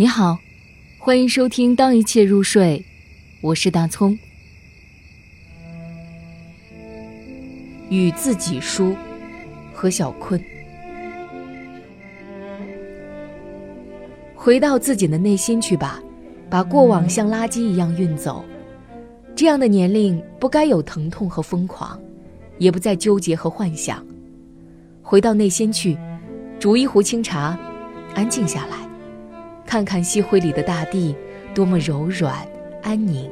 你好，欢迎收听《当一切入睡》，我是大葱。与自己书，何小坤。回到自己的内心去吧，把过往像垃圾一样运走。这样的年龄不该有疼痛和疯狂，也不再纠结和幻想。回到内心去，煮一壶清茶，安静下来。看看夕晖里的大地，多么柔软安宁。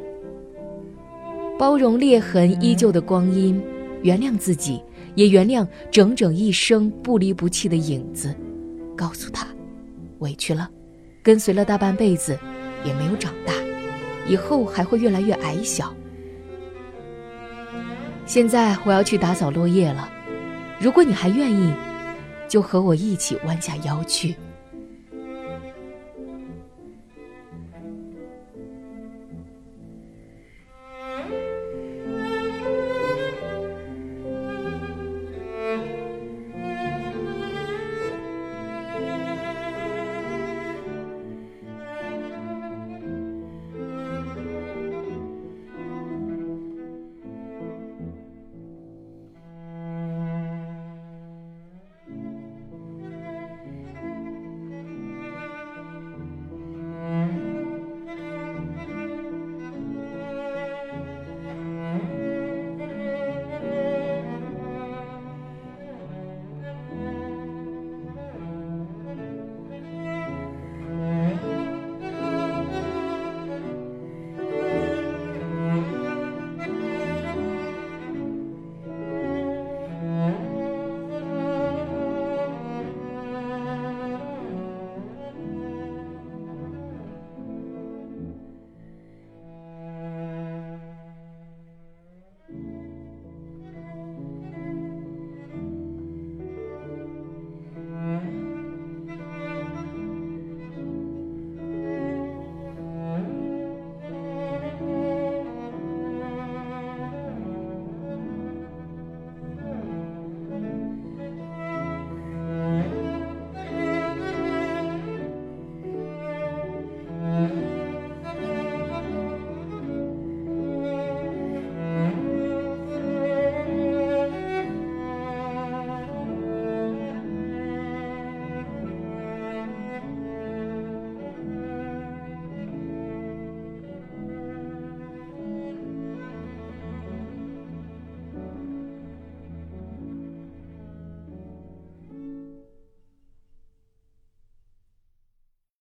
包容裂痕依旧的光阴，原谅自己，也原谅整整一生不离不弃的影子。告诉他，委屈了，跟随了大半辈子，也没有长大，以后还会越来越矮小。现在我要去打扫落叶了，如果你还愿意，就和我一起弯下腰去。